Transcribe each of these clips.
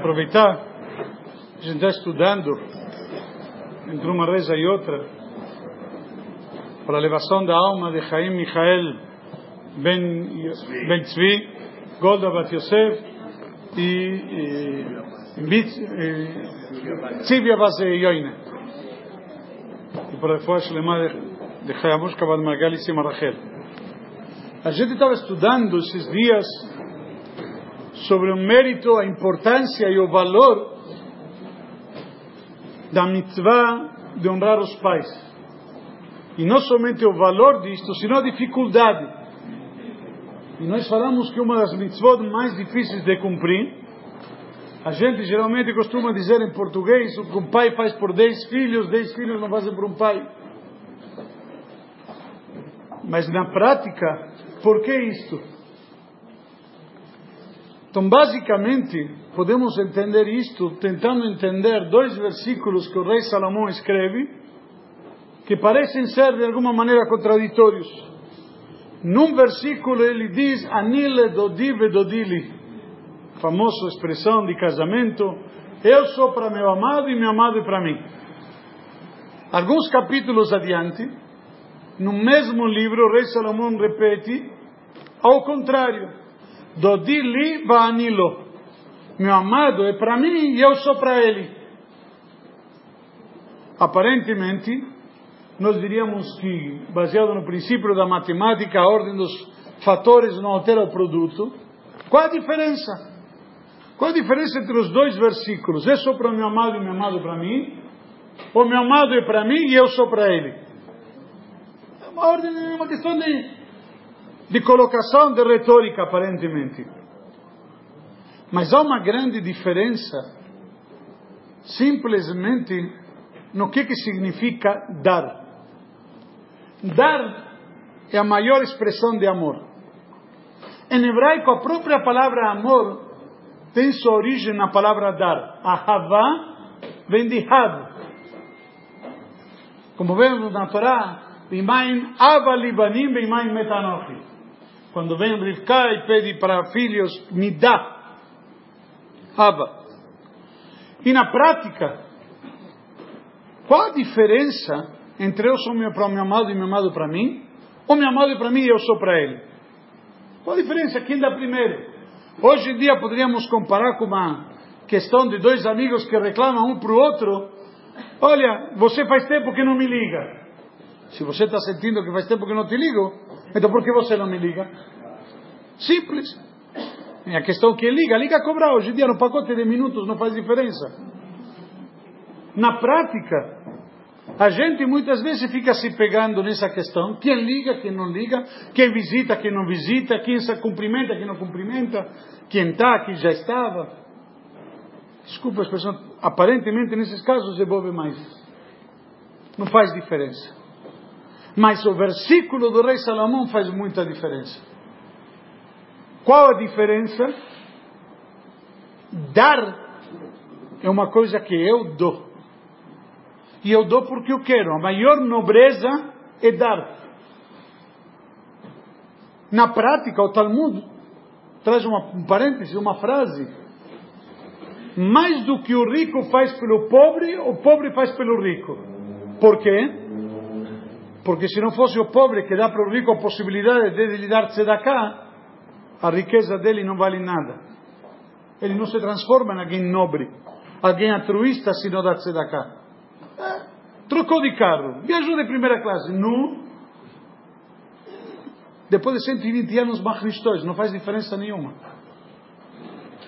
aproveitar, a gente está estudando entre uma reza e outra para a elevação da alma de Chaim Michael Ben, ben Tzvi, Golda Bat Yosef e, Tzivia Bat Yoine. E para a Shlema de Chayamush Kavad Magali Sima Rachel. A gente estava estudando esses dias sobre o mérito, a importância e o valor da mitzvah de honrar os pais. E não somente o valor disto, sino a dificuldade. E nós falamos que uma das mitzvot mais difíceis de cumprir, a gente geralmente costuma dizer em português, o que um pai faz por dez filhos, dez filhos não fazem por um pai. Mas na prática, por que isto? Então, basicamente, podemos entender isto tentando entender dois versículos que o rei Salomão escreve, que parecem ser de alguma maneira contraditórios. Num versículo ele diz: Anile dodi vedodili, famosa expressão de casamento, eu sou para meu amado e meu amado é para mim. Alguns capítulos adiante, no mesmo livro, o rei Salomão repete, ao contrário, Dodi li anilo. Meu amado é para mim e eu sou para ele. Aparentemente, nós diríamos que, baseado no princípio da matemática, a ordem dos fatores não altera o produto. Qual a diferença? Qual a diferença entre os dois versículos? Eu sou para meu amado e meu amado é para mim? Ou meu amado é para mim e eu sou para ele? É uma ordem, é uma questão de de colocação de retórica, aparentemente. Mas há uma grande diferença, simplesmente, no que, que significa dar. Dar é a maior expressão de amor. Em hebraico, a própria palavra amor tem sua origem na palavra dar. Ahavá vem de had. Como vemos na Torá, Bimaim ava libanim bimaim metanochi quando vem Rivka e pede para filhos, me dá. Abba. E na prática, qual a diferença entre eu sou meu, para meu amado e meu amado para mim? Ou meu amado é para mim e eu sou para ele? Qual a diferença? Quem dá primeiro? Hoje em dia poderíamos comparar com uma questão de dois amigos que reclamam um para o outro. Olha, você faz tempo que não me liga. Se você está sentindo que faz tempo que não te ligo, então por que você não me liga? Simples. É a questão que liga, liga cobrar. Hoje em dia no pacote de minutos não faz diferença. Na prática, a gente muitas vezes fica se pegando nessa questão. Quem liga, quem não liga, quem visita, quem não visita, quem se cumprimenta, quem não cumprimenta, quem está, quem já estava. Desculpa a expressão, aparentemente nesses casos devolve mais. Não faz diferença. Mas o versículo do rei Salomão faz muita diferença. Qual a diferença? Dar é uma coisa que eu dou. E eu dou porque eu quero. A maior nobreza é dar. Na prática, o Talmud traz uma, um parêntese, uma frase. Mais do que o rico faz pelo pobre, o pobre faz pelo rico. Por quê? Porque se não fosse o pobre que dá para o rico a possibilidade de lhe dar tzedakah, a riqueza dele não vale nada. Ele não se transforma em alguém nobre, alguém altruísta se não dá tzedakah. É, trocou de carro, viajou de primeira classe, não. Depois de 120 anos, macristóis, não faz diferença nenhuma.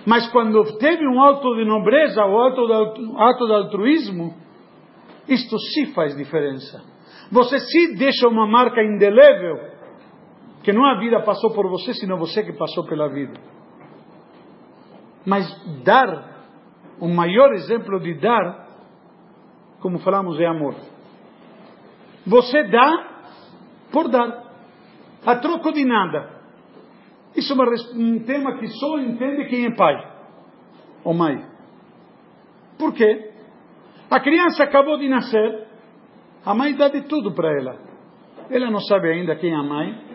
Mas quando teve um ato de nobreza, o ato ato de altruísmo, isto sim faz diferença. Você se deixa uma marca indelével, que não a vida passou por você, senão você que passou pela vida. Mas dar, o maior exemplo de dar, como falamos, é amor. Você dá por dar, a troco de nada. Isso é um tema que só entende quem é pai ou mãe. Por quê? A criança acabou de nascer, a mãe dá de tudo para ela. Ela não sabe ainda quem é a mãe.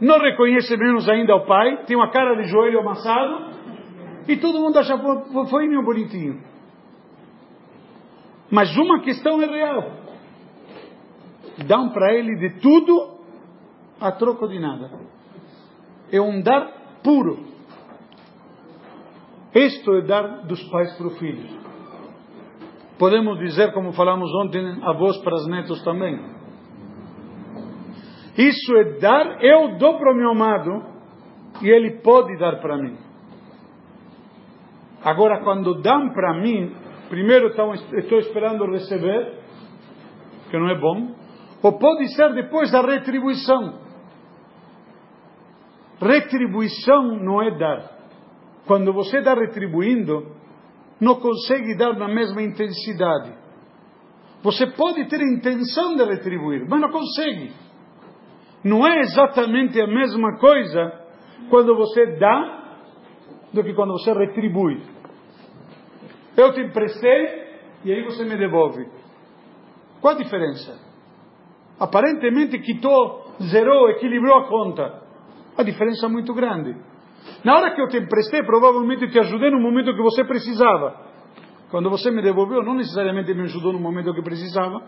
Não reconhece menos ainda o pai. Tem uma cara de joelho amassado. E todo mundo acha fofinho, bonitinho. Mas uma questão é real. Dão para ele de tudo a troco de nada. É um dar puro. Isto é dar dos pais para os filhos. Podemos dizer, como falamos ontem, avós para os netos também. Isso é dar, eu dou para o meu amado e ele pode dar para mim. Agora, quando dão para mim, primeiro estou esperando receber, que não é bom, ou pode ser depois da retribuição. Retribuição não é dar. Quando você está retribuindo, não consegue dar na mesma intensidade. Você pode ter a intenção de retribuir, mas não consegue. Não é exatamente a mesma coisa quando você dá do que quando você retribui. Eu te emprestei e aí você me devolve. Qual a diferença? Aparentemente quitou, zerou, equilibrou a conta. A diferença é muito grande. Na hora que eu te emprestei, provavelmente te ajudei no momento que você precisava. Quando você me devolveu, não necessariamente me ajudou no momento que precisava.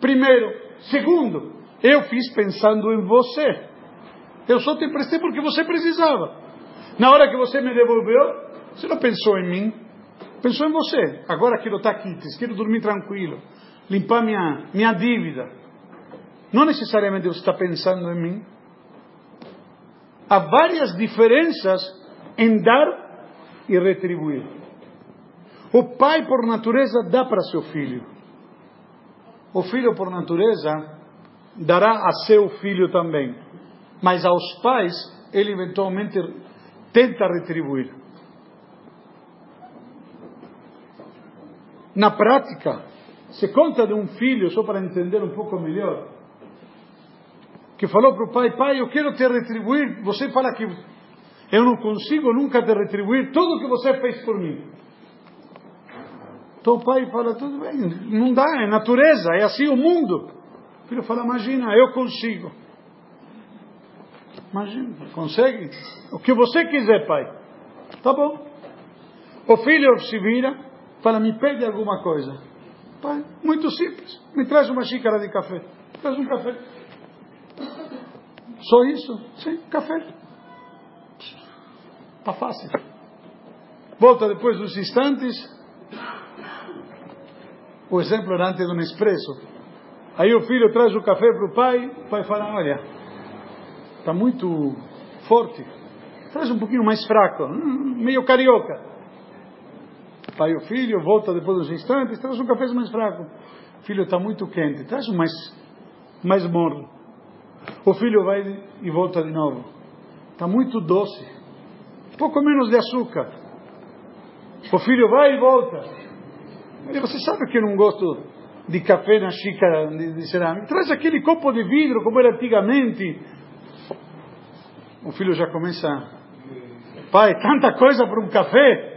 Primeiro. Segundo, eu fiz pensando em você. Eu só te emprestei porque você precisava. Na hora que você me devolveu, você não pensou em mim, pensou em você. Agora quero estar aqui, quero dormir tranquilo, limpar minha, minha dívida. Não necessariamente você está pensando em mim. Há várias diferenças em dar e retribuir. O pai, por natureza, dá para seu filho. O filho, por natureza, dará a seu filho também. Mas aos pais, ele eventualmente tenta retribuir. Na prática, se conta de um filho, só para entender um pouco melhor, que falou para o pai: Pai, eu quero te retribuir. Você fala que eu não consigo nunca te retribuir tudo o que você fez por mim. Então o pai fala: Tudo bem, não dá, é natureza, é assim o mundo. O filho fala: Imagina, eu consigo. Imagina, consegue? O que você quiser, pai. Tá bom. O filho se vira, fala: Me pede alguma coisa. Pai, muito simples. Me traz uma xícara de café. Traz um café. Só isso? Sim, café. Está fácil. Volta depois dos instantes. O exemplo era antes do Nespresso. Aí o filho traz o café para o pai. O pai fala: Olha, está muito forte. Traz um pouquinho mais fraco. Hum, meio carioca. Pai o filho volta depois dos instantes. Traz um café mais fraco. Filho está muito quente. Traz um mais, mais morno. O filho vai e volta de novo. Está muito doce. Pouco menos de açúcar. O filho vai e volta. E você sabe que eu não gosto de café na xícara de, de cerâmica. Traz aquele copo de vidro como era antigamente. O filho já começa. Pai, tanta coisa para um café.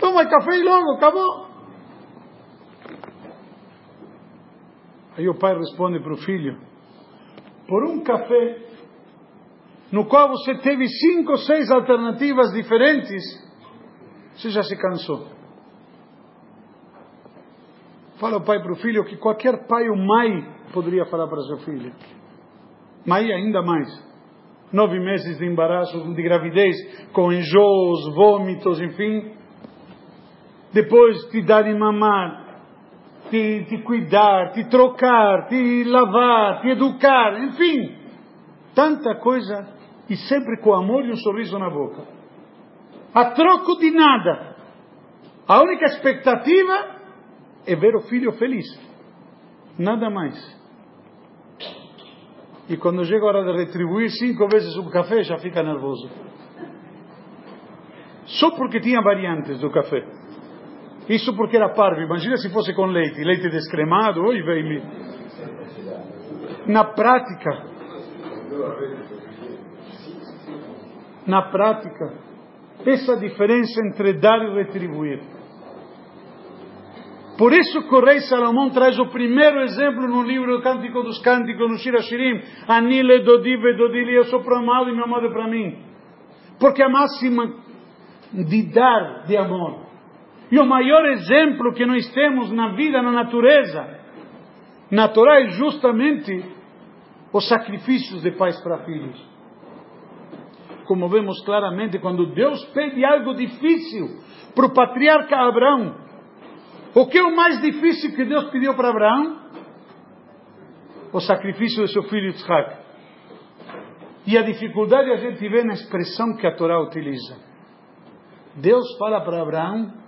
Toma café e logo, acabou. Aí o pai responde para o filho: por um café, no qual você teve cinco seis alternativas diferentes, você já se cansou. Fala o pai para o filho que qualquer pai ou mãe poderia falar para seu filho. Mãe ainda mais. Nove meses de embaraço, de gravidez, com enjoos, vômitos, enfim. Depois te dar de mamar, te, te cuidar, te trocar, te lavar, te educar, enfim, tanta coisa e sempre com amor e um sorriso na boca. A troco de nada. A única expectativa é ver o filho feliz. Nada mais. E quando chega a hora de retribuir cinco vezes o café, já fica nervoso. Só porque tinha variantes do café. Isso porque era parvo. Imagina se fosse com leite, leite descremado. Oi, vem Na prática, na prática, essa diferença entre dar e retribuir. Por isso que o rei Salomão traz o primeiro exemplo no livro do Cântico dos Cânticos, no Shira Shirim. Anile dodive dodili, eu sou para amado e meu amado é para mim. Porque a máxima de dar de amor. E o maior exemplo que nós temos na vida, na natureza, na Torá é justamente os sacrifícios de pais para filhos. Como vemos claramente, quando Deus pede algo difícil para o patriarca Abraão, o que é o mais difícil que Deus pediu para Abraão? O sacrifício de seu filho Isaac. E a dificuldade a gente vê na expressão que a Torá utiliza. Deus fala para Abraão,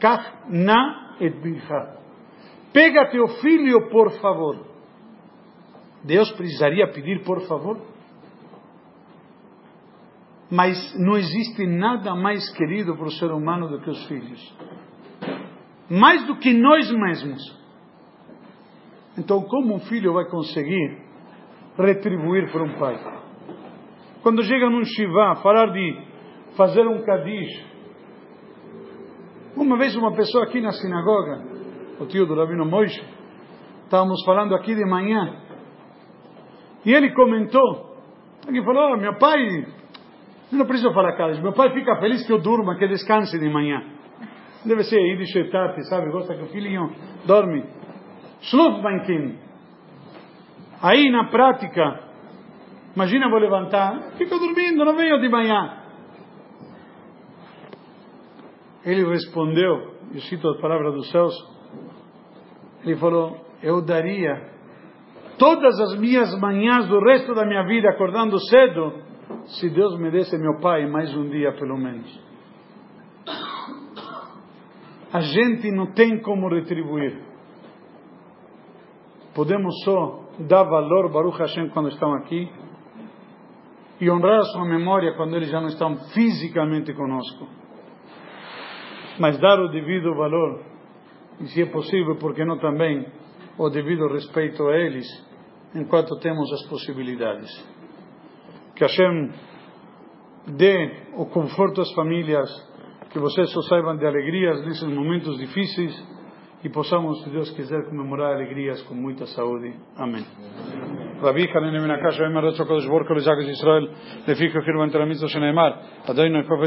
Kach na. Pega teu filho, por favor. Deus precisaria pedir por favor? Mas não existe nada mais querido para o ser humano do que os filhos. Mais do que nós mesmos. Então, como um filho vai conseguir retribuir para um pai? Quando chega num Shiva, falar de fazer um Kadish. Uma vez uma pessoa aqui na sinagoga, o tio do Rabino Moishe, estávamos falando aqui de manhã, e ele comentou, ele falou, oh, meu pai, eu não preciso falar Kadish, meu pai fica feliz que eu durma, que descanse de manhã. Deve ser aí de Shetat, sabe, gosta que o filhinho dorme. Schlufbankin. Aí na prática, Imagina, vou levantar, fico dormindo, não venho de manhã. Ele respondeu, eu cito as palavras dos céus, ele falou, eu daria todas as minhas manhãs do resto da minha vida acordando cedo, se Deus me desse meu pai mais um dia pelo menos. A gente não tem como retribuir. Podemos só dar valor, Baruch Hashem, quando estão aqui, e honrar a sua memória quando eles já não estão fisicamente conosco Mas dar o devido valor, e se é possível, porque não também, o devido respeito a eles, enquanto temos as possibilidades. Que Hashem dê o conforto às famílias, que vocês só saibam de alegrias nesses momentos difíceis e possamos, se Deus quiser, comemorar alegrias com muita saúde. Amém. רבי חנין מן הקש ואמר רצו הקדוש ברוך הוא לזקס ישראל לפי כחיר ונתר המצווה שנאמר אדוני קופץ